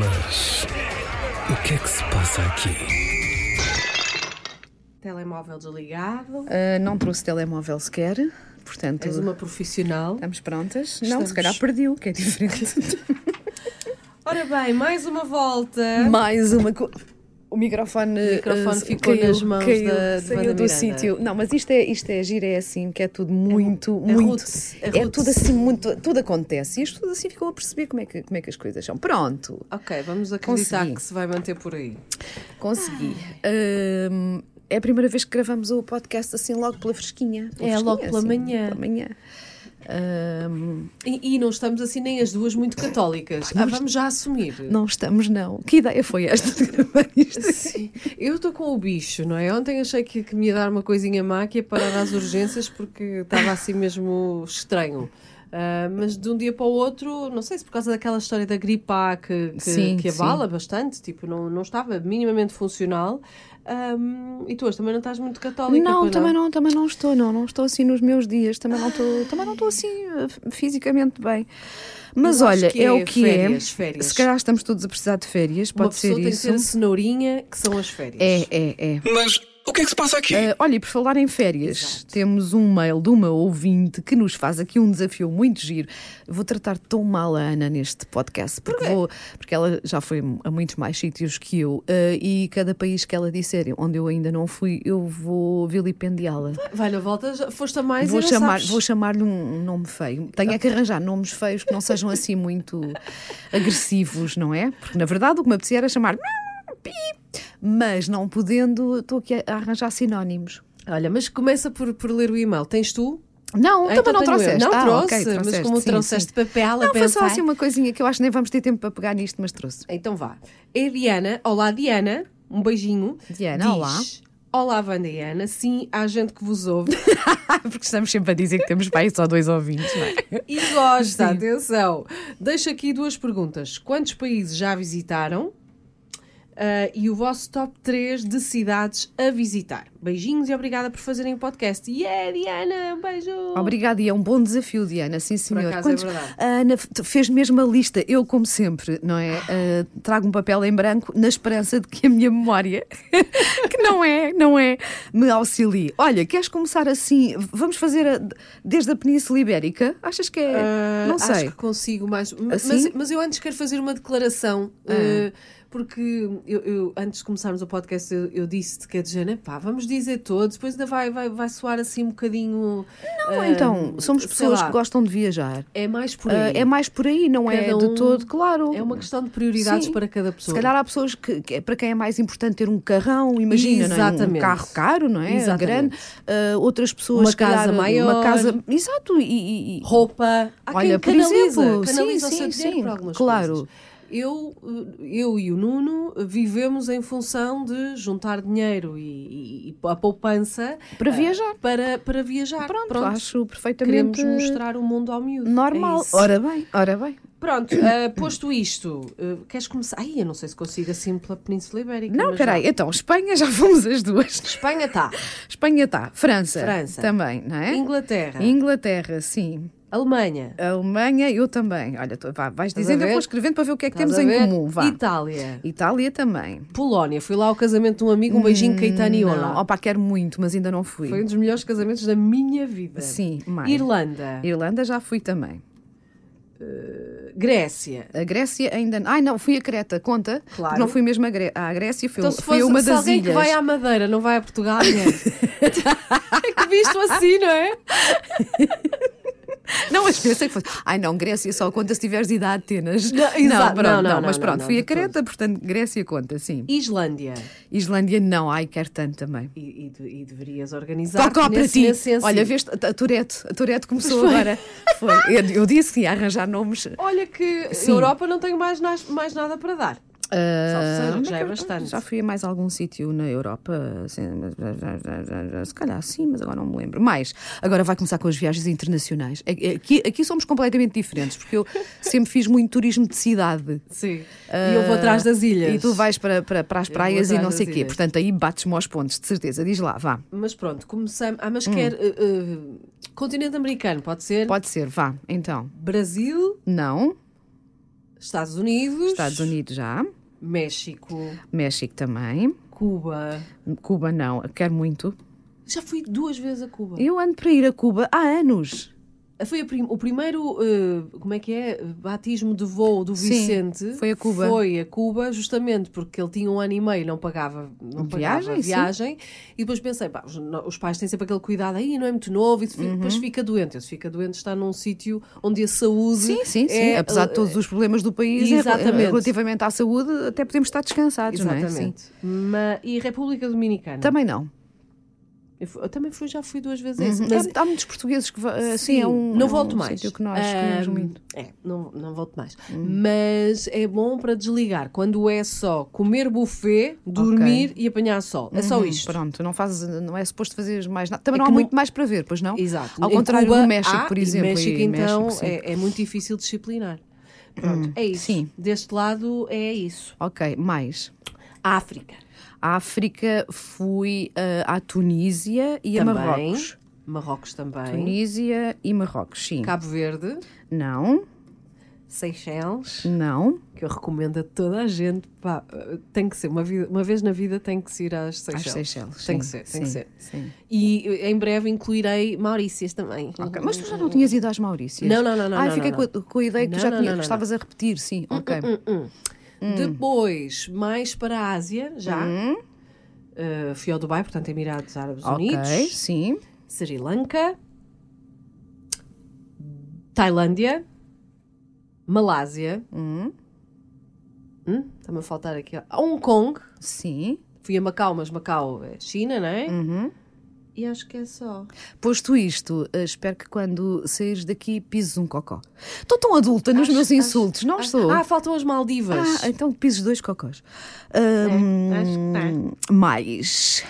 Mas. O que é que se passa aqui? Telemóvel desligado. Ah, não trouxe telemóvel sequer, portanto. És uma profissional. Estamos prontas? Não, Estamos. se calhar perdi-o, que é diferente. Ora bem, mais uma volta. Mais uma co... O microfone, O microfone eh, ficou caiu, nas mãos caiu, da- saiu do sítio. Não, mas isto é, isto é giro, é assim, que é tudo muito, é muito. roots, é é tudo assim, muito. Tudo acontece. E as pessoas assim ficam a perceber como é que, como é que as coisas são. Pronto, Ok, vamos acreditar Consegui. que se vai manter por aí. consegui. É a primeira vez que gravamos o podcast assim logo pela fresquinha. Pela É, fresquinha, logo pela assim, manhã. Pela manhã. E, e não estamos assim nem as duas muito católicas. Ah, vamos já assumir. não estamos, não. Que ideia foi esta de gravar isto? Sim. Eu estou com o bicho, não é? Ontem achei que, que me ia dar uma coisinha má, que ia parar às urgências porque estava assim mesmo estranho. Ah, mas de um dia para o outro, não sei se por causa daquela história da gripe A que, que, Sim, que abala bastante, tipo, não, não estava minimamente funcional. Ahm, e tu hoje também não estás muito católica, Não, também não, também não estou, não, não estou assim nos meus dias, também não estou, também não estou assim eh, fisicamente bem. Mas acho olha, que é, é o que férias, é. férias. Se calhar estamos todos a precisar de férias, Uma pode pessoa ser tem que isso. ter a cenourinha, que são as férias. É, é, é. Mas o que é que se passa aqui? Eh, olha, e por falar em férias, Exato. temos um mail de uma ouvinte que nos faz aqui um desafio muito giro. Vou tratar tão mal a Ana neste podcast, porque, vou, porque ela já foi a muitos mais sítios que eu, eh, e cada país que ela disser onde eu ainda não fui, eu vou vilipendiá-la. Vai na volta, foste a mais Vou e não chamar, sabes. vou chamar-lhe um nome feio. Tenho é que arranjar nomes feios que não sejam assim muito agressivos, não é? Porque na verdade o que me apetecia era chamar pi, mas não podendo, estou aqui a arranjar sinónimos. Olha, mas começa por, por ler o e-mail. Tens tu? Não, Ah, também não tenho eu. trouxeste. Não Ah, trouxe, ok, mas como sim, trouxeste sim. papel a Não, foi só assim uma coisinha que eu acho que nem vamos ter tempo para pegar nisto, mas trouxe. Então vá. É Diana. Olá, Diana. Um beijinho. Diana, Diz, olá. Olá, Wanda e Ana. Sim, há gente que vos ouve Porque estamos sempre a dizer que temos pai só dois ouvintes, não é? e gosta. Atenção. Deixo aqui duas perguntas. Quantos países já visitaram? Ah, e o vosso top 3 de cidades a visitar. Beijinhos e obrigada por fazerem o podcast. Yeah, Diana, um beijo. Obrigada, e é um bom desafio, Diana, sim senhor. é verdade. A Ana fez mesmo a lista, eu como sempre, não é? Ah, trago um papel em branco na esperança de que a minha memória, que não é, não é, me auxilie. Olha, queres começar assim? Vamos fazer a- desde a Península Ibérica? Achas que é? Ah, não Acho sei. que consigo mais. Mas, Assim? mas eu antes quero fazer uma declaração. ah, porque eu, eu, antes de começarmos o podcast, eu, eu disse-te que é de género, pá, vamos dizer todos, depois ainda vai, vai, vai soar assim um bocadinho. Não, ah, então, somos sei pessoas lá, que gostam de viajar. É mais por Ah, aí. é mais por aí, não é Cada de um- todo, claro. É uma questão de prioridades Sim. para cada Se pessoa. calhar há pessoas que, que é- para quem é mais importante ter um carrão, imagina, não é? um Exatamente. carro caro, não é? Exatamente. Grande. Ah, outras pessoas, Uma se calhar, casa maior. Uma casa, exato. E, e- roupa. Há Olha, quem por canaliza, exemplo, canaliza sim, seu sim, sim, algumas claro. coisas. Eu, eu e o Nuno vivemos em função de juntar dinheiro e, e- e a poupança Para ah, viajar. para, para viajar. pronto, acho perfeitamente Queremos mostrar o mundo ao miúdo. normal. É ora bem, ora bem. Pronto, ah, posto isto, ah, queres começar? Ai, eu não sei se consigo assim pela Península Ibérica. Não, peraí, vá. então, Espanha já fomos as duas. Espanha está. Espanha está, França, França. também, não é? Inglaterra. Inglaterra, sim. Alemanha. Alemanha, eu também. Olha, tu, vá, vais a dizendo, eu vou escrevendo para ver o que é que Estás temos em comum. Vá. Itália. Itália também. Polónia. Fui lá ao casamento de um amigo, um beijinho Caetano Não, Olá. opa, quero muito, mas ainda não fui. Foi um dos melhores casamentos da minha vida. Sim, mais. Irlanda. Irlanda já fui também. Grécia. A Grécia ainda. Ai, não, fui a Creta, conta? Claro. Não fui mesmo a à Grécia, fui, Então, se, fosse, uma se das alguém ilhas. que vai à Madeira não vai a Portugal, mulher. é que visto assim, não é? Não, mas pensei que fosse. Ai, não, Grécia só conta se tiveres a Atenas. Não, pronto, Não, não, não, não, mas pronto, fui a Creta, portanto, Grécia conta, sim. Islândia. Islândia, não, ai, quero tanto também. E, e e deverias organizar. Toca para ti. Olha, veste, a Tourette, a Tourette começou agora. Foi. Eu, disse que ia arranjar nomes. Olha que. Europa não tenho mais, mais nada para dar. Que já é bastante. Já fui a mais algum sítio na Europa, assim, se calhar sim, mas agora não me lembro. Mais, agora vai começar com as viagens internacionais. É- é- Aqui, aqui somos completamente diferentes, porque eu sempre fiz muito turismo de cidade. Sim. e eu vou atrás das ilhas. E tu vais para, para, para as praias e não sei o quê. ilhas. Portanto, aí bates-me aos pontos, de certeza. Diz lá, vá. Mas pronto, começamos. Ah, mas Hum. quer. eh, eh, continente americano, pode ser? Pode ser, vá. Então, Brasil, não. Estados Unidos. Estados Unidos já. México. México também. Cuba. Cuba não, quero muito. Já fui duas vezes a Cuba. Eu ando para ir a Cuba há anos. Foi prim- o primeiro, eh, como é que é? Batismo de voo do Sim, Vicente. foi a Cuba. Foi a Cuba, justamente porque ele tinha um ano e meio, não pagava, não pagava Viagem, sim. viagem. E depois pensei, pá, os, os pais têm sempre aquele cuidado, aí não é muito novo, e depois Uhum. fica doente. Se fica doente, está num sítio onde a saúde. Sim, sim, sim. é, Apesar de eh, todos os problemas do país, é- Exatamente. relativamente à saúde, até podemos estar descansados, não é? Sim. Exatamente. E República Dominicana? Também não. Eu, fu- eu também fui, já fui duas vezes a esse. Uhum. Mas, Há, há muitos portugueses que. Assim, Sim, é um, não é volto um mais. que nós Ahm, muito. É, não, não volto mais. Hum. Mas é bom para desligar quando é só comer buffet, dormir e apanhar sol. É só Uhum, isto. Pronto, não, fazes, não é suposto fazeres mais nada. Também É não há não- muito mais para ver, pois não? Exato. Ao Em contrário Cuba do México, há, por exemplo. México, então, México. Hum, é, é muito difícil disciplinar. Pronto, é isso. sim. Deste lado é isso. Ok, mais. A África fui ah, à Tunísia e também. a Marrocos. Marrocos também. Tunísia e Marrocos, sim. Cabo Verde. Não, Seychelles. não. que eu recomendo a toda a gente. Pá, tem que ser, uma, vida- uma vez na vida tem que se ir às Às Seychelles. Seychelles. Tem sim, que ser, tem sim, que ser. Sim. E eh, em breve incluirei Maurícias também. Ok, Mas tu já não tinhas ido às Maurícias? Não, não, não, não, Ai, não, fiquei não, com, a, com a ideia que tu já que estavas a repetir, sim. Ok. Hum. Depois, mais para a Ásia, já. Eh, fui ao Dubai, portanto, Emirados Árabes Ok, Unidos. sim. Sri Lanka. Tailândia. Malásia. Hum, Hum, Está-me a faltar aqui. Hong Kong. sim. Fui a Macau, mas Macau é China, não é? Uhum. E acho que é só. Posto isto, eh, espero que quando saíres daqui pises um cocó. Estou tão adulta nos Acho- meus acho- insultos, não ah, estou? Ah, faltam as Maldivas. Ah, então pises dois cocós. É, acho que tá. mais.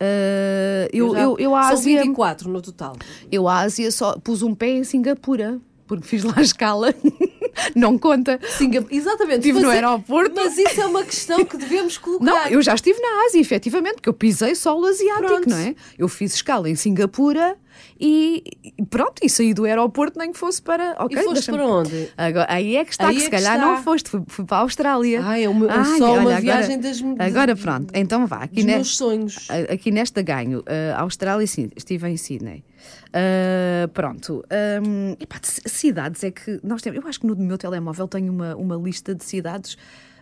Ah, eu, já- eu, eu, à São Ásia, 24 no total. eu à Ásia só pus um pé em Singapura, porque fiz lá a escala. não conta. Singa... Exatamente. Estive no é- aeroporto. Mas isso é uma questão que devemos colocar. Não, eu já estive na Ásia, efetivamente, porque eu pisei solo asiático, Pronto. não é? Eu fiz escala em Singapura e e pronto, e saí do aeroporto nem que fosse para. E Ok, foste para onde? Agora, aí é que está, Aí que é se que calhar está. não foste, fui, fui para a Austrália. Ah, é uma- Ai, só olha, uma agora- viagem das- Agora pronto, então vá. Aqui ne- meus sonhos. Aqui nesta ganho, a Austrália, sim, estive em Sydney. Ah, pronto. Ahm, epá, cidades é que nós temos. Eu acho que no meu telemóvel tenho uma, uma lista de cidades.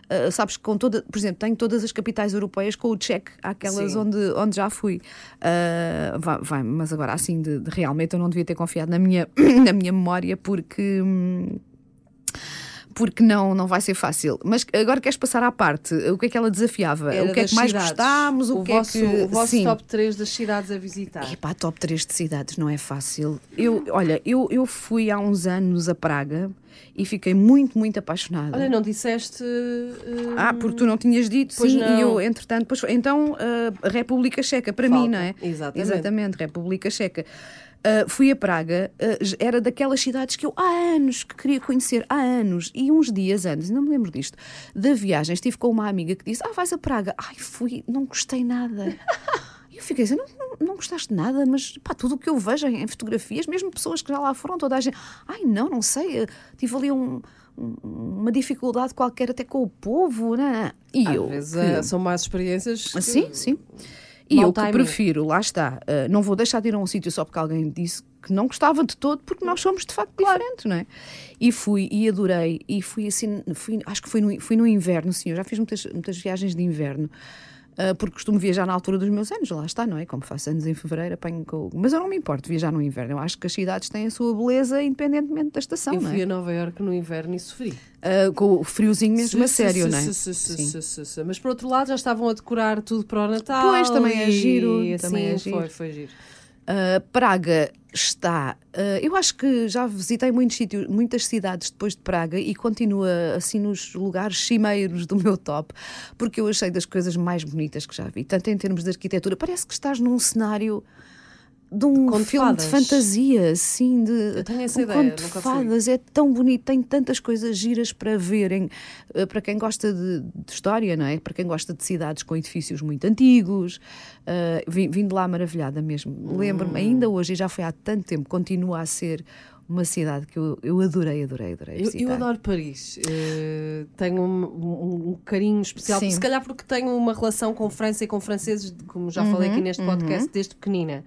Ah, sabes, com toda, por exemplo, tenho todas as capitais europeias com o check àquelas Sim. onde, onde já fui. Ah, vai, vai, mas agora, assim, de, de realmente eu não devia ter confiado na minha, na minha memória, porque. hum, porque não, não vai ser fácil. Mas agora queres passar à parte? O que é que ela desafiava? Era o que é que mais cidades. gostámos? O, que vosso, é que. o vosso Sim. top 3 das cidades a visitar. Epá, top 3 de cidades não é fácil. Eu, olha, eu, eu fui há uns anos a Praga e fiquei muito, muito apaixonada. Olha, não disseste. eh, Ah, porque tu não tinhas dito, Pois sim, não. e eu, entretanto, pois, então, a República Checa, para mim, Falta. não é? Exatamente. Exatamente, República Checa. Ah, fui a Praga, ah, era daquelas cidades que eu há anos que queria conhecer, há anos, e uns dias antes, não me lembro disto, da viagem, estive com uma amiga que disse: Ah, vais a Praga? Ai, fui, não gostei nada. Eu fiquei assim, não, não, não gostaste de nada, mas pá, tudo o que eu vejo em, em fotografias, mesmo pessoas que já lá foram, toda a gente, ai não, não sei, eh, tive ali um- um- uma dificuldade qualquer até com o povo, né? E Às eu. vezes que- eh, são mais experiências. que- Sim, sim. E eu que prefiro, lá está, eh, não vou deixar de ir a um sítio só porque alguém disse que não gostava de todo, porque nós somos de facto diferentes, não é? E fui e adorei, e fui assim, fui, acho que fui no, fui no inverno, sim, eu já fiz muitas, muitas viagens de inverno. Eh, porque costumo viajar na altura dos meus anos, lá está, não é? Como faço anos em fevereiro, apanho com... Mas eu não me importo viajar no inverno. Eu acho que as cidades têm a sua beleza independentemente da estação, Eu não fui é? a Nova Iorque no inverno e sofri. Eh, com o friozinho mesmo a sério, não é? sim. Mas por outro lado já estavam a decorar tudo para o Natal. Pois, também é giro, também é giro. Foi, foi giro. Uh, Praga está. uh, eu acho que já visitei muitos sítios, muitas cidades depois de Praga e continua assim nos lugares cimeiros do meu top, porque eu achei das coisas mais bonitas que já vi, tanto em termos de arquitetura. Parece que estás num cenário de um de filme de fadas. fantasia, assim, de Eu tenho essa um ideia, conto de fadas. É tão bonito, tem tantas coisas giras para verem. Uh, Para quem gosta de, de história, não é? Para quem gosta de cidades com edifícios muito antigos. Uh, vim, vim de lá maravilhada mesmo. Hum. Lembro-me, ainda hoje, e já foi há tanto tempo, continua a ser uma cidade que eu, eu adorei, adorei, adorei Eu, eu adoro Paris. Eh, tenho um, um- um carinho especial, Sim. se calhar porque tenho uma relação com França e com franceses, como já falei aqui neste podcast, desde pequenina.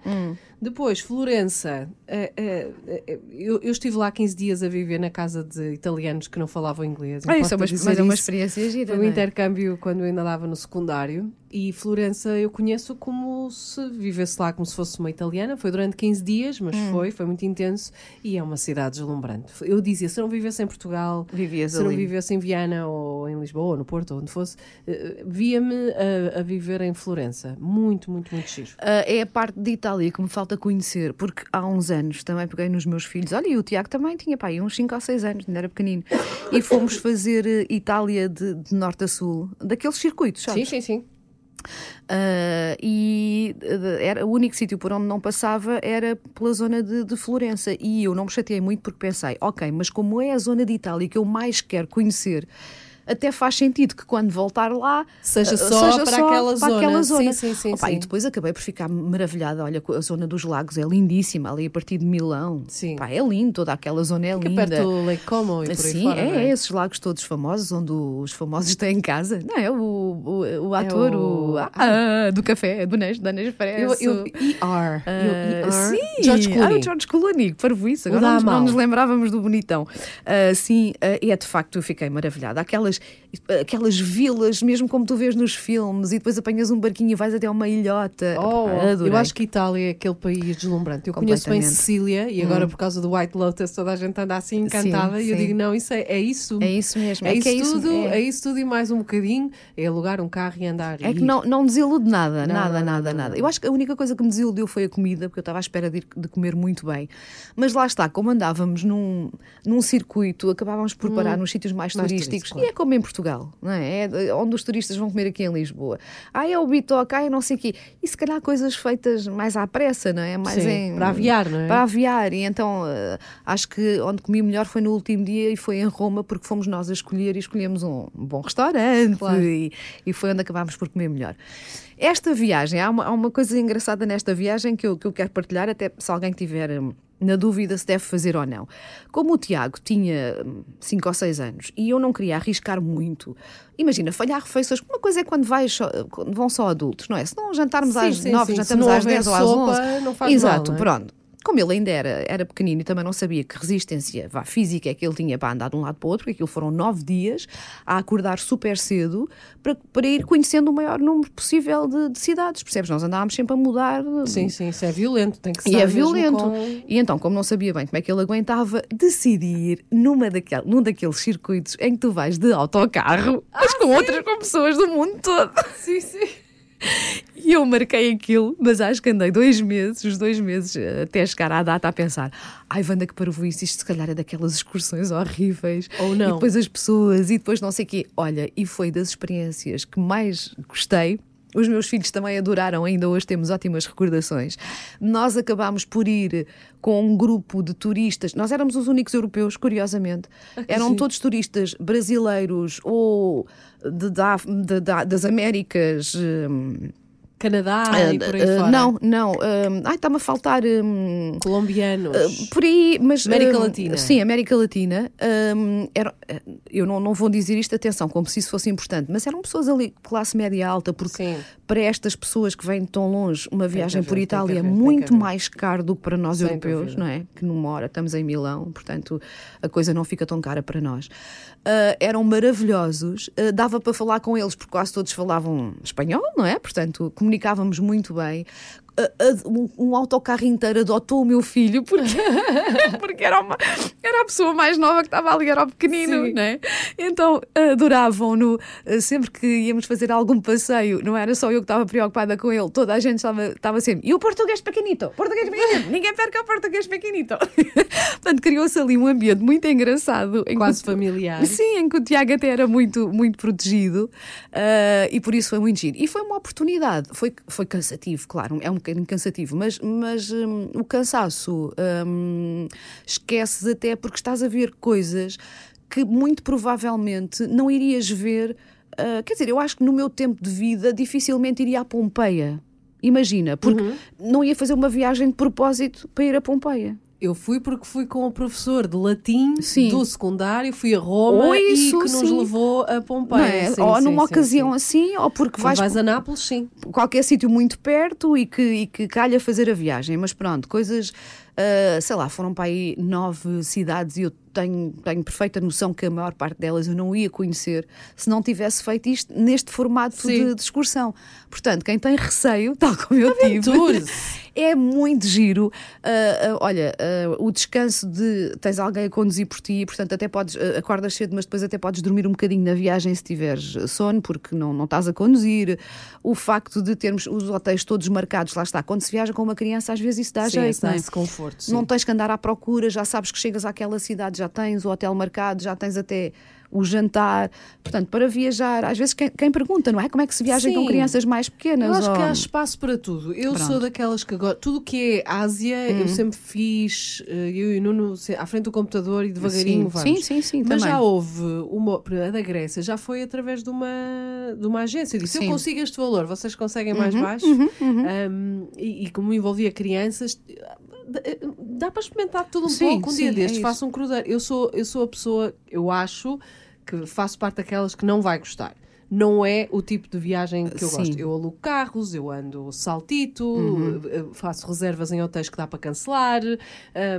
Depois, Florença. eh, eh, eu, eu estive lá 15 dias a viver na casa de italianos que não falavam inglês. Ah, isso é uma, mas é uma experiência gira. Foi um é? intercâmbio quando eu ainda andava no secundário e Florença eu conheço como se vivesse lá como se fosse uma italiana. Foi durante 15 dias, mas Hum. foi, foi muito intenso e é uma cidade deslumbrante. Eu dizia, se não vivesse em Portugal, Vivias se eu não ali. vivesse em Viana ou em Lisboa ou no Porto ou onde fosse, eh, via-me a, a viver em Florença. Muito, muito, muito giro. Ah, é a parte de Itália que me falta conhecer, porque há uns anos também peguei nos meus filhos. Olha, e o Tiago também tinha pá, uns 5 ou 6 anos, ainda era pequenino. E fomos fazer eh, Itália de, de norte a sul, daqueles circuitos, sabes? Sim, sim, sim. Ah, e eh, era, o único sítio por onde não passava era pela zona de, de Florença. E eu não me chateei muito porque pensei, ok, mas como é a zona de Itália que eu mais quero conhecer, até faz sentido que quando voltar lá Seja ah, só para aquela zona. aquela zona. Sim, sim, sim, Opa, sim. E depois acabei por ficar maravilhada. Olha, a zona dos lagos é lindíssima, ali a partir de Milão. Sim. Pá, é lindo, toda aquela zona é é linda. perto do Lake Como e por aí Sim, fora. é, não é? esses lagos todos famosos, onde os famosos têm casa. Não é? O, o, o ator o- o, ah, do café, do Nes, da Nespresso. Eu, eu, ER. Ah, ER. sim, George Ah, Clooney. o George Clooney, parvo isso. Agora não, não nos lembrávamos do bonitão. Ah, sim, ah, e é de facto, eu fiquei maravilhada. Aquelas, aquelas vilas, mesmo como tu vês nos filmes, e depois apanhas um barquinho e vais até uma ilhota. Oh, adorei. eu acho que Itália é aquele país deslumbrante. Eu conheço bem. Hum. Sicília e agora por causa do White Lotus toda a gente anda assim encantada Sim, e eu sim. digo, não, isso é, é isso. É isso mesmo. É, É isso é isso- tudo, é. é. isso tudo e mais um bocadinho. É alugar um carro e andar. É e que não, não desilude nada, Não, nada, não, nada, nada. Eu acho que a única coisa que me desiludiu foi a comida, porque eu estava à espera de, ir- de comer muito bem. Mas lá está, como andávamos num, num circuito, acabávamos por parar nos sítios mais, Hum. mais turísticos. turísticos, claro. Como em Portugal, não é? É onde os turistas vão comer aqui em Lisboa. Ah, é o bitoque, ah, é não sei o quê. E se calhar coisas feitas mais à pressa, não é? Mais Sim, em, para aviar, não é? Para aviar. E então eh, acho que onde comi melhor foi no último dia e foi em Roma, porque fomos nós a escolher e escolhemos um bom restaurante Claro. e, e foi onde acabámos por comer melhor. Esta viagem, há uma, há uma coisa engraçada nesta viagem que eu, que eu quero partilhar, até se alguém tiver hum, na dúvida se deve fazer ou não. Como o Tiago tinha 5 ou 6 anos e eu não queria arriscar muito, imagina, falhar refeições, uma coisa é quando, vais só- quando vão só adultos, não é? Se não jantarmos Sim, às sim, 9, sim. Jantamos às houver 10 ou às sopa, 11. não faz Exato, mal, não é? pronto. Como ele ainda era, era pequenino e também não sabia que resistência vá, física é que ele tinha para andar de um lado para o outro, porque aquilo foram nove dias a acordar super cedo para, para ir conhecendo o maior número possível de, de cidades, percebes? Nós andávamos sempre a mudar. Sim, sim, isso é violento. Tem que ser E é violento. com- E então, como não sabia bem como é que ele aguentava, decidi ir numa daquel, num daqueles circuitos em que tu vais de autocarro, mas com outras com pessoas do mundo todo. Sim, sim. E eu marquei aquilo, mas acho que andei dois meses, os dois meses eh, até chegar à data a pensar: ai, Wanda, que parvoíce, isto se calhar é daquelas excursões horríveis. Ou não. E depois as pessoas, e depois não sei o quê. Olha, e foi das experiências que mais gostei. Os meus filhos também adoraram, ainda hoje temos ótimas recordações. Nós acabámos por ir com um grupo de turistas, nós éramos os únicos europeus, curiosamente. Eram giro. todos turistas brasileiros ou de- de- da- das Américas. hum, Canadá e por aí ah, fora. Não, não. hum, ai, está-me a faltar. hum, Colombianos. por aí, mas. América hum, Latina. Sim, América Latina. hum, era- eu não, não vou dizer isto, atenção, como se isso fosse importante, mas eram pessoas ali, classe média alta, porque Sim. para estas pessoas que vêm de tão longe, uma viagem haver, por Itália é muito mais caro do que para nós Sem europeus, dúvida. não é? Que numa hora estamos em Milão, portanto a coisa não fica tão cara para nós. Ah, eram maravilhosos, ah, dava para falar com eles, porque quase todos falavam espanhol, não é? Portanto, comunicávamos muito bem. Um autocarro inteiro adotou o meu filho porque, porque era, uma- era a pessoa mais nova que estava ali, era o pequenino, Sim. não é? Então adoravam-no ah, sempre que íamos fazer algum passeio, não era só eu que estava preocupada com ele, toda a gente estava, estava sempre. E o português pequenito? Português pequenito? Ninguém perca o português pequenito. Portanto, criou-se ali um ambiente muito engraçado. que Quase o- familiar. Sim, em que o Tiago até era muito, muito protegido ah, e por isso foi muito giro. E foi uma oportunidade. Foi, foi cansativo, claro, é um bocadinho cansativo, mas, mas hum, o cansaço hum, esqueces até porque estás a ver coisas que muito provavelmente não irias ver. ah, quer dizer, eu acho que no meu tempo de vida dificilmente iria a Pompeia. Imagina, porque não ia fazer uma viagem de propósito para ir a Pompeia. Eu fui porque fui com o professor de latim Sim. do secundário, fui a Roma Ou e isso, que nos sim. levou a Pompeia. é? Sim, ou numa ocasião sim. assim, ou porque vais vais a Nápoles, sim. qualquer sítio muito perto e que, e que calha fazer a viagem. Mas pronto, coisas, ah, sei lá, foram para aí nove cidades e eu tenho, tenho perfeita noção que a maior parte delas eu não ia conhecer se não tivesse feito isto neste formato de, de excursão. Portanto, quem tem receio, tal como eu tive, Aventure-se. é muito giro. Ah, ah, olha, o descanso de tens alguém a conduzir por ti, portanto, até podes, acordas cedo, mas depois até podes dormir um bocadinho na viagem se tiveres sono, porque não, não estás a conduzir. O facto de termos os hotéis todos marcados, lá está. Quando se viaja com uma criança, às vezes isso dá Sim, jeito, não é? dá-se conforto. Sim. Não tens que andar à procura, já sabes que chegas àquela cidade, já tens o hotel marcado, já tens até o jantar. Portanto, para viajar, às vezes quem, quem pergunta, não é? Como é que se viaja com Sim. crianças mais pequenas? Eu acho que ou- há espaço para tudo. Eu Pronto. sou daquelas que agora. Tudo que é Ásia, eu sempre fiz, eh, eu e o Nuno, à frente do computador e devagarinho Sim, vamos. sim, sim, sim, Mas também. já houve uma. A da Grécia já foi através de uma, de uma agência. Eu disse: Sim. Uhum, Eu consigo este valor, vocês conseguem mais baixo? Um, e, e como envolvia crianças. Dá para experimentar tudo um Sim, pouco. Um dia sim, é destes, faço um cruzeiro. Eu sou, eu sou a pessoa, eu acho que faço parte daquelas que não vai gostar. Não é o tipo de viagem que eu Sim. gosto. Eu alugo carros, eu ando saltito, Uhum. eh, faço reservas em hotéis que dá para cancelar,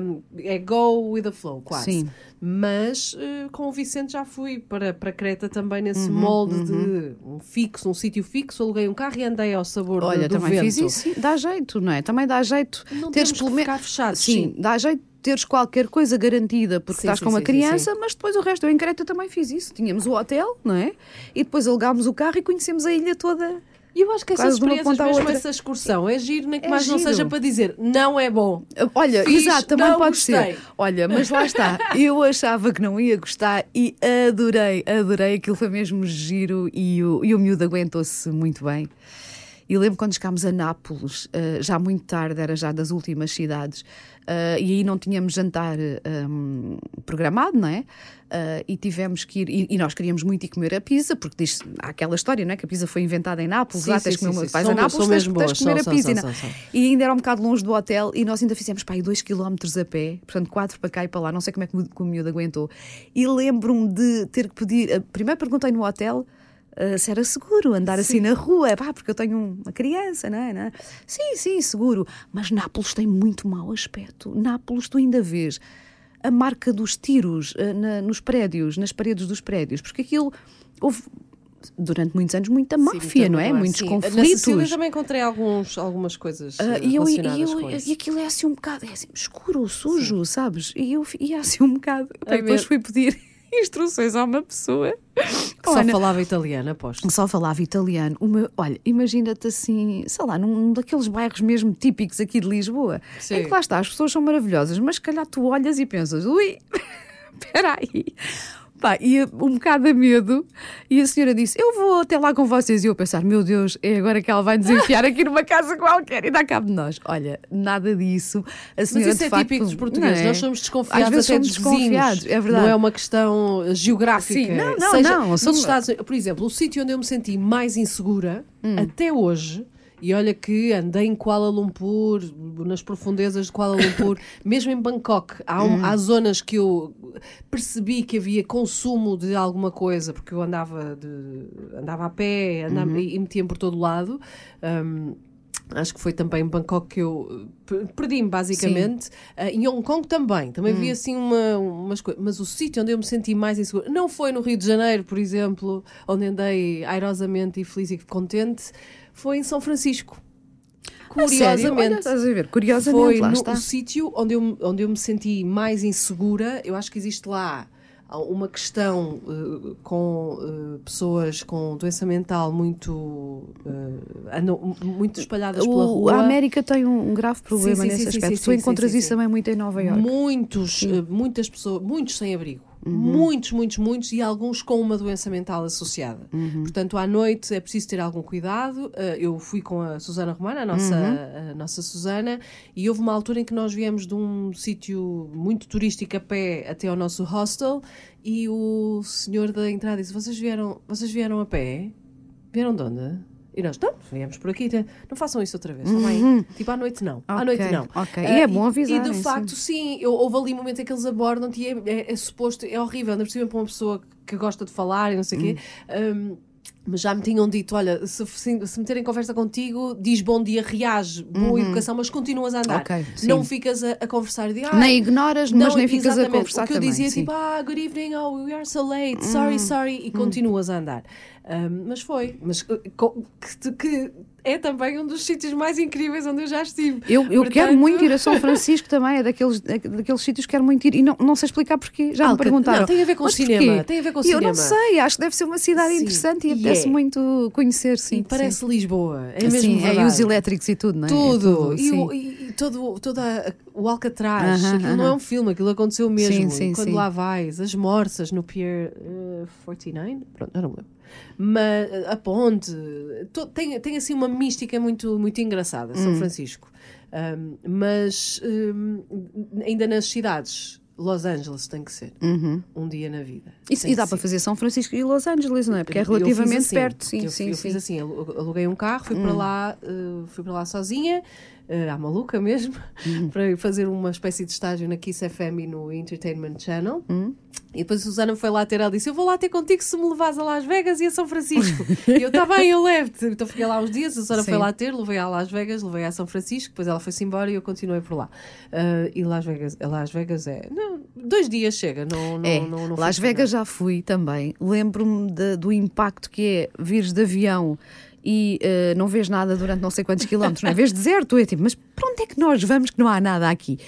um, é go with the flow, quase. Sim. Mas eh, com o Vicente já fui para, para Creta também nesse Uhum, molde de um fixo, um sítio fixo, aluguei um carro e andei ao sabor do- Olha, do, também vento. fiz isso. Dá jeito, não é? Também dá jeito Não teres temos que ficar fechados, Sim, sim. dá jeito teres qualquer coisa garantida porque Sim, estás sim, com uma sim, criança, mas depois o resto. Eu em Creta também fiz isso. Tínhamos o hotel, não é? E depois alugámos o carro e conhecemos a ilha toda. E eu acho que essas experiências, mesmo outra. essa excursão, é giro, nem que É mais não giro. seja para dizer não é bom. Olha, Fiz, exato, também não pode gostei. ser. Olha, mas lá está. Eu achava que não ia gostar e adorei, adorei. Aquilo foi mesmo giro e o, e o miúdo aguentou-se muito bem. E lembro quando chegámos a Nápoles, eh, já muito tarde, era já das últimas cidades, eh, e aí não tínhamos jantar ehm, programado, não é? Eh, e tivemos que ir, e, e nós queríamos muito ir comer a pizza, porque diz, há aquela história, não é? Que a pizza foi inventada em Nápoles, Sim, lá sim, tens de comer sim, uma, sim. vais São a Nápoles, tens, de comer são, a pizza. são, são. E ainda era um bocado longe do hotel e nós ainda fizemos para aí 2 km a pé, portanto 4 para cá e para lá, não sei como é que o- que o miúdo aguentou. E lembro-me de ter que pedir, primeiro perguntei no hotel eh, se era seguro andar assim na rua, pá, porque eu tenho uma criança, não é? Não é? Sim, sim, seguro. Mas Nápoles tem muito mau aspecto. Nápoles tu ainda vês a marca dos tiros eh, na- nos prédios, nas paredes dos prédios, porque aquilo houve durante muitos anos muita máfia, não é? Muitos Sim. Na conflitos. Sicília também encontrei alguns, algumas coisas Ah, eh, e, eu, e, eu- e aquilo é assim um bocado é assim, escuro, sujo, sabes? E eu fi- ia assim um bocado. E depois fui pedir instruções a uma pessoa Que só Olha, falava italiano, aposto. só falava italiano. Meu- olha, imagina-te assim, sei lá, num daqueles bairros mesmo típicos aqui de Lisboa. Sim. Em que lá está, as pessoas são maravilhosas, mas se calhar tu olhas e pensas, ui, espera aí. Pá, ia um bocado a medo e a senhora disse: Eu vou até lá com vocês. E eu a pensar: Meu Deus, é agora que ela vai nos enfiar aqui numa casa qualquer e dá cabo de nós. Olha, nada disso. A Mas senhora isso de é facto, típico dos portugueses. é? Nós somos desconfiados Às vezes até somos dos vizinhos. desconfiados, é verdade. Não é uma questão eh, geográfica. Sim, não, não, Seja, não, somos- Estados por exemplo, o sítio onde eu me senti mais insegura, Hum. até hoje, e olha que andei em Kuala Lumpur, nas profundezas de Kuala Lumpur, mesmo em Bangkok, há, um- Hum. há zonas que eu percebi que havia consumo de alguma coisa, porque eu andava, de, andava a pé andava, Uhum. e, e metia-me por todo lado. Hum, Acho que foi também em Bangkok que eu per- perdi-me, basicamente. Ah, em Hong Kong também. Também Hum. vi assim uma, umas coisas. Mas o sítio onde eu me senti mais insegura não foi no Rio de Janeiro, por exemplo, onde andei airosamente e feliz e contente, foi em São Francisco. Olha, Curiosamente. estás a ver? Curiosamente, Foi lá no, o sítio onde eu, onde eu me senti mais insegura. Eu acho que existe lá uma questão eh, com eh, pessoas com doença mental muito, eh, andam muito espalhadas pela O- rua. a América tem um, um grave problema Sim, sim, nesse sim, aspecto. tu encontras isso também muito em Nova Iorque. Muitos, muitas pessoas, muitos sem abrigo. Uhum. Muitos, muitos, muitos, e alguns com uma doença mental associada. Uhum. Portanto, à noite é preciso ter algum cuidado. Eh, Eu fui com a Susana Romana, a nossa, Uhum. a nossa Susana, e houve uma altura em que nós viemos de um sítio muito turístico a pé até ao nosso hostel, e o senhor da entrada disse: Vocês vieram, vocês vieram a pé? Vieram de onde? E nós, não, viemos por aqui, né? não façam isso outra vez, está bem? Tipo, à noite não, à Ok, noite não. ok. Ah, E é bom E avisarem, de sim. facto, sim, eu, houve ali um momento em que eles abordam e é, é, é suposto, é horrível, ainda por cima para uma pessoa que gosta de falar e não sei o quê. Hum. Um, mas já me tinham dito: olha, se, se, se meterem conversa contigo, diz bom dia, reage, boa educação, mas continuas a andar. Uhum. Ok, sim. não ficas a, a conversar e de, "Ah, Nem ignoras, mas nem ficas a conversar O que eu também, dizia sim. Hum. tipo, ah, good evening, oh, we are so late, sorry, sorry, e continuas a andar. Um, mas foi, mas uh, que, que é também um dos sítios mais incríveis onde eu já estive. Eu, eu quero Portanto- muito ir a São Francisco também, é daqueles, é daqueles sítios que quero muito ir e não, não sei explicar porquê. Já me Alca- perguntaram. não, tem a ver com "Mas cinema, porquê?" tem a ver com E Eu não cinema. sei, acho que deve ser uma cidade Sim, interessante e e apetece é. muito conhecer, sim. E parece sim. Lisboa, é mesmo Sim, é, e verdade. os elétricos e tudo, não é? É Tudo, e, sim. o, e, e todo, todo a- o Alcatraz, Aham, aquilo não é um filme, aquilo aconteceu mesmo. Sim, sim, E quando lá vais, as morsas no Pier eh, 49, pronto, eu não me lembro. Mas a ponte, to- tem, tem assim uma mística muito, muito engraçada, Hum. São Francisco. Um, mas um, ainda nas cidades, Los Angeles tem que ser um dia na vida. Isso, e dá para ser. fazer São Francisco e Los Angeles, não é? Porque é relativamente assim, perto, sim, eu, sim, eu sim. Hum. fiz assim, alu- aluguei um carro, fui para lá, eh, fui para lá sozinha, eh, à maluca mesmo, Hum. para fazer uma espécie de estágio na Kiss FM e no Entertainment Channel. Hum. E depois a Susana foi lá ter, ela disse: Eu vou lá ter contigo se me levares a Las Vegas e a São Francisco. e eu, está bem, eu levo-te. Então fiquei lá uns dias, a Susana Sim. foi lá ter, levei a Las Vegas, levei a São Francisco, depois ela foi-se embora e eu continuei por lá. Eh, e Las Vegas, Las Vegas é. Não, dois dias chega, não, não, É, não, não Las Vegas já fui também. Lembro-me do impacto que é vires de avião e eh, não vês nada durante não sei quantos quilómetros, não é? Vês deserto, é tipo, mas para onde é que nós vamos que não há nada aqui?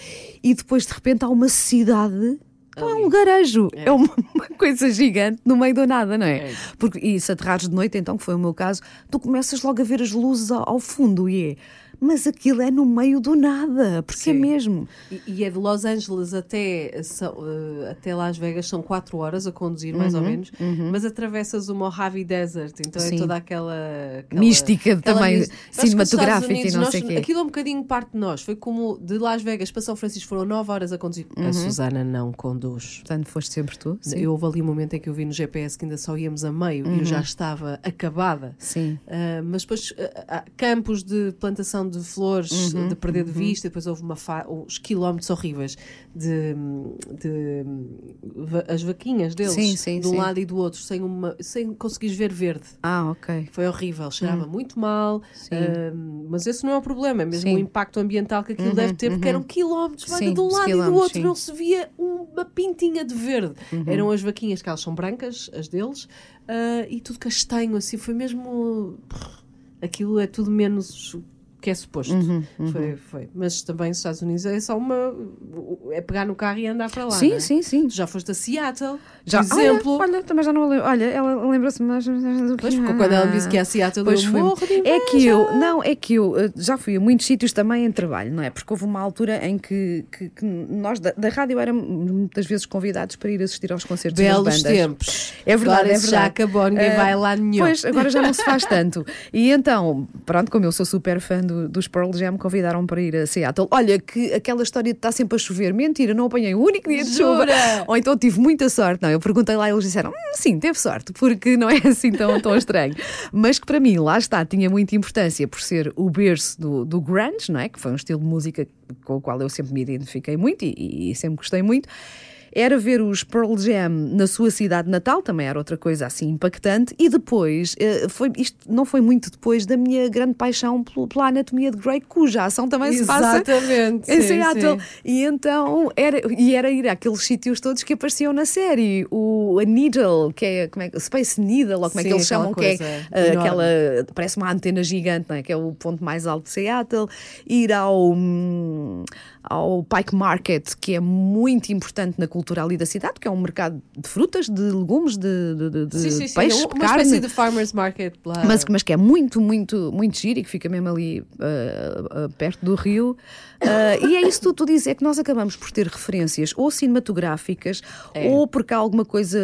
E depois de repente há uma cidade. Não é um garejo, é, uma, uma coisa gigante no meio do nada, não é? É. Porque, e se aterrares de noite, então, que foi o meu caso, tu começas logo a ver as luzes ao, ao fundo e é. Mas aquilo é no meio do nada, porque é Sim. mesmo. E, e é de Los Angeles até, são, eh, até Las Vegas, são 4 horas a conduzir, mais ou menos, mas atravessas o Mojave Desert, então Uhum, Sim. é toda aquela. aquela Mística também cinematográfica Estados e não Unidos, sei nós- quê. Aquilo é um bocadinho parte de nós. Foi como de Las Vegas para São Francisco foram 9 horas a conduzir. Uhum. A Susana não conduz. Portanto, foste sempre tu. Sim. Eu houve ali um momento em que eu vi no GPS que ainda só íamos a meio e eu já estava acabada. Sim. Uh, mas depois uh, campos de plantação de flores Uhum, de perder de vista, depois houve uma fa- uns quilómetros horríveis de, de as vaquinhas deles Sim, sim, de um sim. lado e do outro sem, uma, sem conseguires ver verde. Ah, ok. Foi horrível, cheirava muito mal, uh, mas esse não é o problema, é mesmo. Uhum, o impacto ambiental que aquilo deve ter, porque eram quilómetros vai, de um lado e do outro, não se via uma pintinha de verde. Uhum. Eram as vaquinhas, que elas são brancas, as deles, uh, e tudo castanho, assim, foi mesmo. Aquilo é tudo menos que é suposto. Uhum, Foi, foi. Mas também os Estados Unidos é só uma. é pegar no carro e andar para lá. sim, é? sim, sim. Tu já foste a Seattle, Já, por exemplo. Olha, olha, também já não lembro. Olha, ela lembra-se mais do que. Pois, porque quando ela disse que é a Seattle, Pois eu foi. morro de É que eu, não, é que eu eh, já fui a muitos sítios também em trabalho, não é? Porque houve uma altura em que, que- que nós da, da rádio éramos muitas vezes convidados para ir assistir aos concertos das Belos bandas. tempos. É verdade, Agora é isso já verdade. acabou, ninguém Eh, vai lá nenhum. Pois, agora já não se faz tanto. E então, pronto, como eu sou super fã do- dos Pearl Jam, convidaram para ir a Seattle. Olha, que aquela história de estar sempre a chover, mentira, não apanhei um único dia de chuva. Jura? Ou então tive muita sorte. Não, eu perguntei lá e eles disseram, "Hum, sim, teve sorte, porque não é assim tão, tão estranho. Mas que para mim, lá está, tinha muita importância por ser o berço do, do grunge, não é? Que foi um estilo de música com o qual eu sempre me identifiquei muito e, e sempre gostei muito. Era ver os Pearl Jam na sua cidade natal, também era outra coisa assim impactante, e depois, eh, foi, isto não foi muito depois da minha grande paixão pela anatomia de Grey, cuja ação também se passa Exatamente. em sim, Seattle. sim. E então era, e era ir àqueles sítios todos que apareciam na série. O a Needle, que é, como é Space Needle, ou como é que Sim, eles chamam, que é ah, enorme. aquela. Parece uma antena gigante, não é? que é o ponto mais alto de Seattle. Ir ao. hum, Ao Pike Market, que é muito importante na cultura ali da cidade, que é um mercado de frutas, de legumes, de, de, de- Sim, sim, sim. peixe, uma carne. espécie de farmer's market lá. Mas, mas que é muito, muito, muito giro e que fica mesmo ali ah, ah, perto do rio. Ah, e é isso que tu, tu dizes, é que nós acabamos por ter referências ou cinematográficas É. ou porque há alguma coisa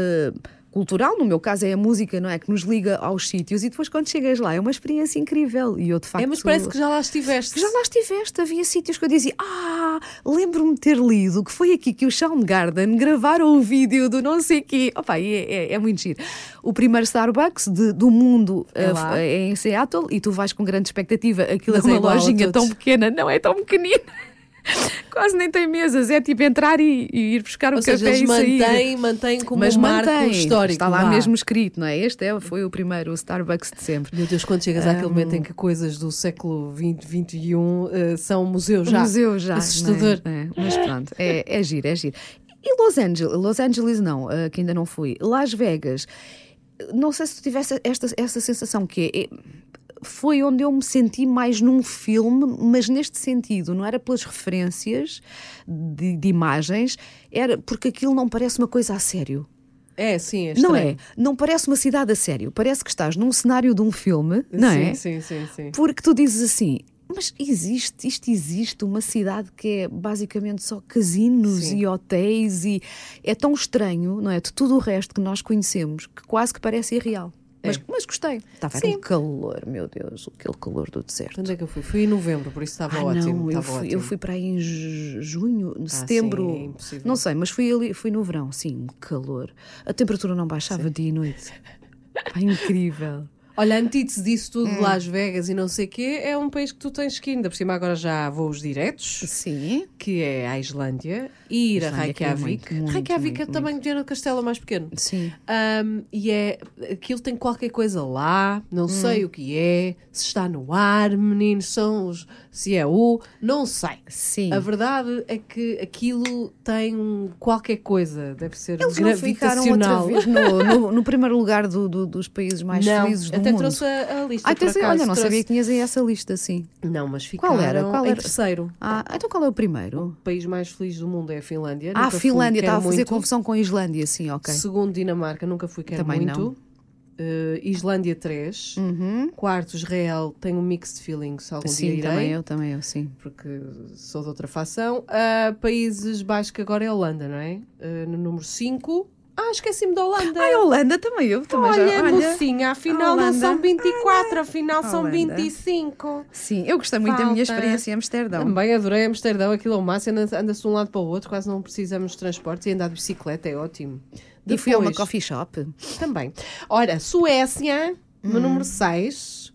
cultural, no meu caso é a música, não é? Que nos liga aos sítios e depois quando chegas lá é uma experiência incrível. E eu de facto. É, mas parece que já lá estiveste. Já lá estiveste, havia sítios que eu dizia, ah, lembro-me de ter lido que foi aqui que o Soundgarden gravaram o vídeo do não sei quê. Opa, é, é, é muito giro. O primeiro Starbucks de- do mundo É eh, é em Seattle e tu vais com grande expectativa. Aquilo Mas é é uma lojinha tão pequena, não é tão pequenina. Quase nem tem mesas, é tipo entrar e, e ir buscar o Ou seja, café eles e sair. mantêm, mantêm como Mas um marco mantém, histórico. está lá mesmo escrito, não é? Este é, foi o primeiro Starbucks de sempre. Meu Deus, quando chegas àquele momento em que coisas do século XX, XXI eh, são museu já. Museu já. Assustador. é? É, mas pronto, é, é giro, é giro. E Los Angeles, Los Angeles não, eh, que ainda não fui. Las Vegas, não sei se tu tivesse esta, essa sensação que é, foi onde eu me senti mais num filme, mas neste sentido, não era pelas referências de, de imagens, era porque aquilo não parece uma coisa a sério. É, sim, é Não é? Não parece uma cidade a sério. Parece que estás num cenário de um filme, não sim, é? Sim, sim, sim. Porque tu dizes assim, mas existe, isto existe, uma cidade que é basicamente só casinos Sim. e hotéis e é tão estranho, não é? De tudo o resto que nós conhecemos, que quase que parece irreal. Mas, mas gostei. Estava Sim. um calor, meu Deus, aquele calor do deserto. Onde é que eu fui? Fui em novembro, por isso estava Ah, ótimo. não, eu fui, ótimo. eu fui para aí em ju- junho, setembro, sim, é impossível. não sei, mas fui ali, fui no verão, sim, calor. A temperatura não baixava dia e noite. Pá, incrível. Olha, antítese disso tudo Hum. Las Vegas e não sei o quê, é um país que tu tens que ir. Ainda por cima agora já há voos diretos, Sim. que é a Islândia, e ir a é Reykjavik. muito, muito, Reykjavik é muito, também de do castelo mais pequeno. Sim. Um, e é aquilo tem qualquer coisa lá, não sei o que é, se está no ar, meninos, são os, se é o, não sei. Sim. A verdade é que aquilo tem qualquer coisa, deve ser Eles não ficaram outra gravitacional. vez no, no- no primeiro lugar do- do- dos países mais não, felizes do até mundo. trouxe a, a lista. Ah, tens- acaso, olha, não trouxe- sabia que tinhas aí essa lista, sim. Não, mas ficaram Qual era? Qual em era? terceiro. Ah, então qual é o primeiro? O país mais feliz do mundo é a Finlândia. Ah, fui, Finlândia, estava a fazer muito. confusão com a Islândia, sim, ok. Segundo, Dinamarca, nunca fui, quero Também muito. não. Uh, Islândia 3. Uhum. Quarto, Israel, tenho um mixed feelings, algum dia Sim, irei. também eu, também eu, sim. porque sou de outra facção. Ah, Países Baixos, que agora é a Holanda, não é? Ah, no número 5. Ah, esqueci-me da Holanda. Ai, a Holanda também eu, também olha, já. Olha, mocinha, afinal não Holanda. são 24, afinal são Holanda. 25. Sim, eu gostei muito da minha Falta. experiência em Amsterdão. Também adorei Amsterdão, aquilo é o máximo, anda- anda-se de um lado para o outro, quase não precisamos de transportes e andar de bicicleta é ótimo. E fui a uma Depois- coffee shop. Também. Ora, Suécia, no Hum. número 6,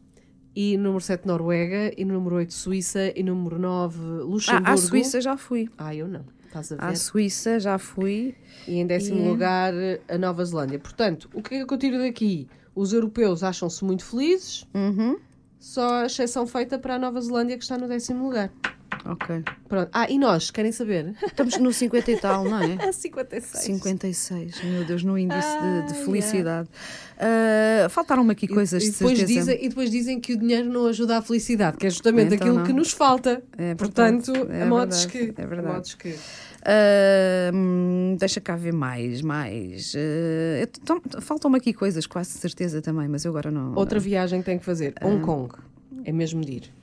e número 7, Noruega, e no número 8, Suíça, e número 9, Luxemburgo. Ah, à Suíça já fui. Ah, eu não. Estás a ver? À Suíça já fui. E em décimo E- lugar, a Nova Zelândia. Portanto, o que é que eu tiro daqui? Os europeus acham-se muito felizes, Uhum. só a exceção feita para a Nova Zelândia, que está no décimo lugar. Ok. Pronto. Ah, e nós, querem saber? Estamos no 50 e tal, não é? A 56. 56, meu Deus, no índice de, de Ai, felicidade. Ah, Faltaram-me aqui coisas e, de depois certeza. dizem, e depois dizem que o dinheiro não ajuda à felicidade, que é justamente Então aquilo não. que nos falta. É Portanto, é a modos verdade, que. é a verdade. modos que. Ah, hum, deixa cá ver mais, mais. Ah, então, Faltam-me aqui coisas, quase de certeza também, mas eu agora não. Outra viagem que tem que fazer. Hong Kong. É mesmo de ir.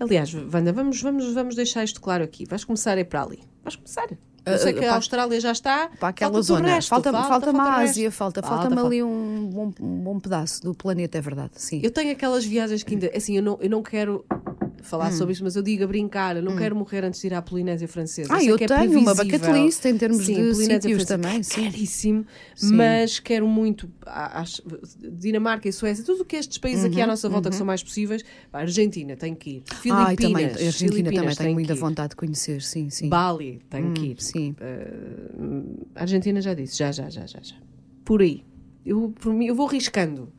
Aliás, Wanda, vamos, vamos, vamos deixar isto claro aqui. Vais começar a ir para ali. Vais começar. Eu sei Ah, que para- a Austrália já está. Para aquela falta-te o zona. resto. falta, falta, falta-me falta a. Ásia, falta, Falta, falta-me falta. ali um bom, um bom pedaço do planeta, é verdade. Sim. Eu tenho aquelas viagens que ainda. Assim, eu não, eu não quero falar sobre isso, mas eu digo a brincar. Eu não quero morrer antes de ir à Polinésia Francesa. Ah, eu que é tenho uma bucket list em termos Sim, de Polinésia sítios Francesa. também, É sim. caríssimo, Sim. mas quero muito. acho- Dinamarca e Suécia, tudo o que estes países aqui à nossa volta que são mais possíveis. Pá, Argentina, tenho que ir. Filipinas, Uhum, Ai, também, Argentina Filipinas, também tenho tenho muita vontade de conhecer, sim, sim. Bali, tenho Hum, que ir. Sim. A Argentina já disse, já, já, já, já, já. Por aí. Eu, por mim, eu vou riscando.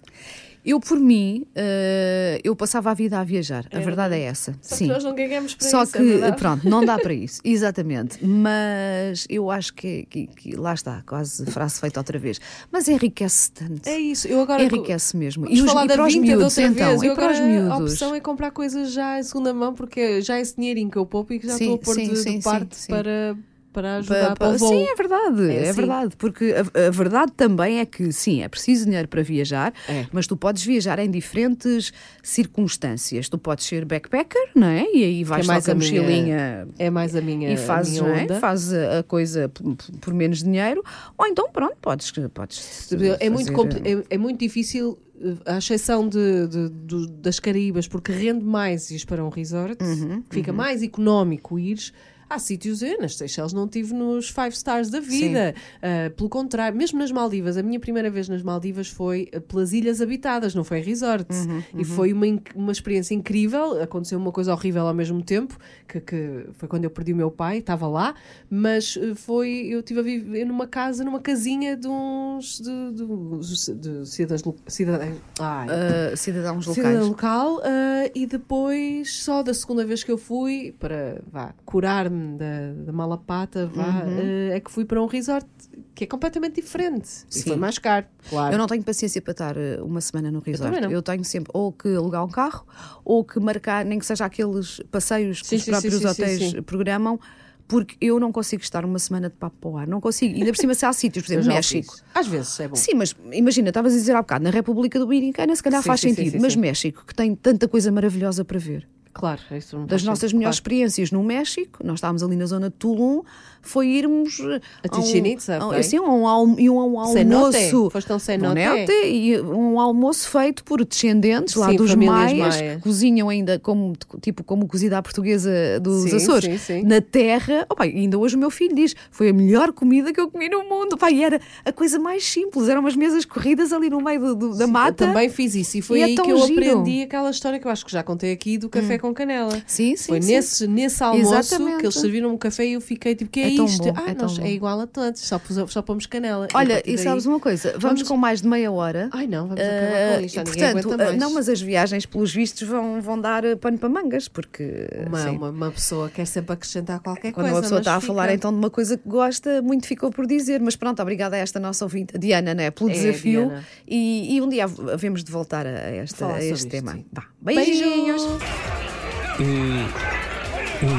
Eu, por mim, eh, eu passava a vida a viajar. A verdade é essa. Só sim. que nós não ganhamos para Só isso, que, é verdade? pronto, não dá para isso, exatamente. Mas eu acho que, que- que- lá está, quase frase feita outra vez. Mas enriquece tanto. É isso. Eu agora Enriquece mesmo. Vamos falar e da para os miúdos, então? vez. Eu E para os agora, A miúdos? opção é comprar coisas já em segunda mão, porque já é esse dinheirinho que eu poupo e que já Sim, estou a pôr sim, de, de sim, sim, parte. Para, para ajudar Pa- para, pa- o voo. Sim, é verdade, É é, assim. verdade. Porque a, a verdade também é que, sim, é preciso dinheiro para viajar, É. mas tu podes viajar em diferentes circunstâncias. Tu podes ser backpacker, não é? E aí vais é mais a a minha- mochilinha É mais a minha, e fazes, minha é? onda. fazes a coisa por, por menos dinheiro, ou então, pronto, podes. podes É muito, fazer, compli- é, é muito difícil, eh, à exceção de, de- do- das Caraíbas, porque rende mais ires para um resort, Uhum, fica mais económico ires. Há sítios, eu nas Seychelles não tive nos five stars da vida. Ah, pelo contrário, mesmo nas Maldivas, a minha primeira vez nas Maldivas foi ah, pelas ilhas habitadas, não foi resort. Uhum, E foi uma, uma experiência incrível. Aconteceu uma coisa horrível ao mesmo tempo, que, que foi quando eu perdi o meu pai, estava lá, mas eh, foi. Eu estive a viver numa casa, numa casinha de uns. de, de, de cidadãos. cidadãos ai, ah, cidadãos cidadão locais. local ah, e depois só da segunda vez que eu fui para curar-me da, da malapata vá, Uhum. ah, é que fui para um resort que é completamente diferente e Sim. foi mais caro claro Eu não tenho paciência para estar eh, uma semana no resort. não. Eu, tenho sempre ou que alugar um carro ou que marcar, nem que seja aqueles passeios que Sim, os sim, próprios hotéis sim, sim. programam, porque eu não consigo estar uma semana de papo para o ar. Não consigo. Ainda por cima, se há sítios, por Eu exemplo, México. às vezes é bom Sim, mas imagina, estavas a dizer há bocado, na República Dominicana, se calhar Sim, faz sim, sim, sentido, sim, mas sim. México, que tem tanta coisa maravilhosa para ver. Claro isso Das nossas melhores claro. experiências no México, nós estávamos ali na zona de Tulum, foi irmos eh, A Chichen Itza, a um, assim, um, alm- e um, um almoço. Foste um cenote? Bonete, e um almoço feito por descendentes lá Sim, dos maias, maia. que cozinham ainda como, tipo como cozida à portuguesa dos Sim, Açores, sim, sim. na terra. Opa, ainda hoje o meu filho diz: foi a melhor comida que eu comi no mundo. Opa, e era a coisa mais simples, eram umas mesas corridas ali no meio do- do- da mata. Eu também fiz isso e foi E é aí tão que eu giro. Hum. aprendi aquela história que eu acho que já contei aqui do café com canela. Sim, sim, Foi nesse, nesse almoço Exatamente. que eles serviram um café e eu fiquei tipo, que é, É isto? bom, ah, é nós, é igual a todos, só, pus, só pomos canela. a Olha, e daí- sabes uma coisa? Vamos, Vamos- com mais de meia hora. Ai não, vamos Ah, acabar com isto, já e, ninguém portanto, aguenta mais. não, mas as viagens, pelos vistos, vão, vão dar ah, pano para mangas, porque Uma, sim, uma, uma pessoa quer sempre acrescentar qualquer quando coisa. uma pessoa está a fica- falar então de uma coisa que gosta, muito ficou por dizer. Mas pronto, obrigada a esta nossa ouvinte, a Diana, né, pelo É, desafio. E, e um dia havemos de voltar a, a esta, a este isto, tema. sim. Vá, beijinhos.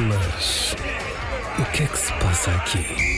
Mas. O que é que se passa aqui?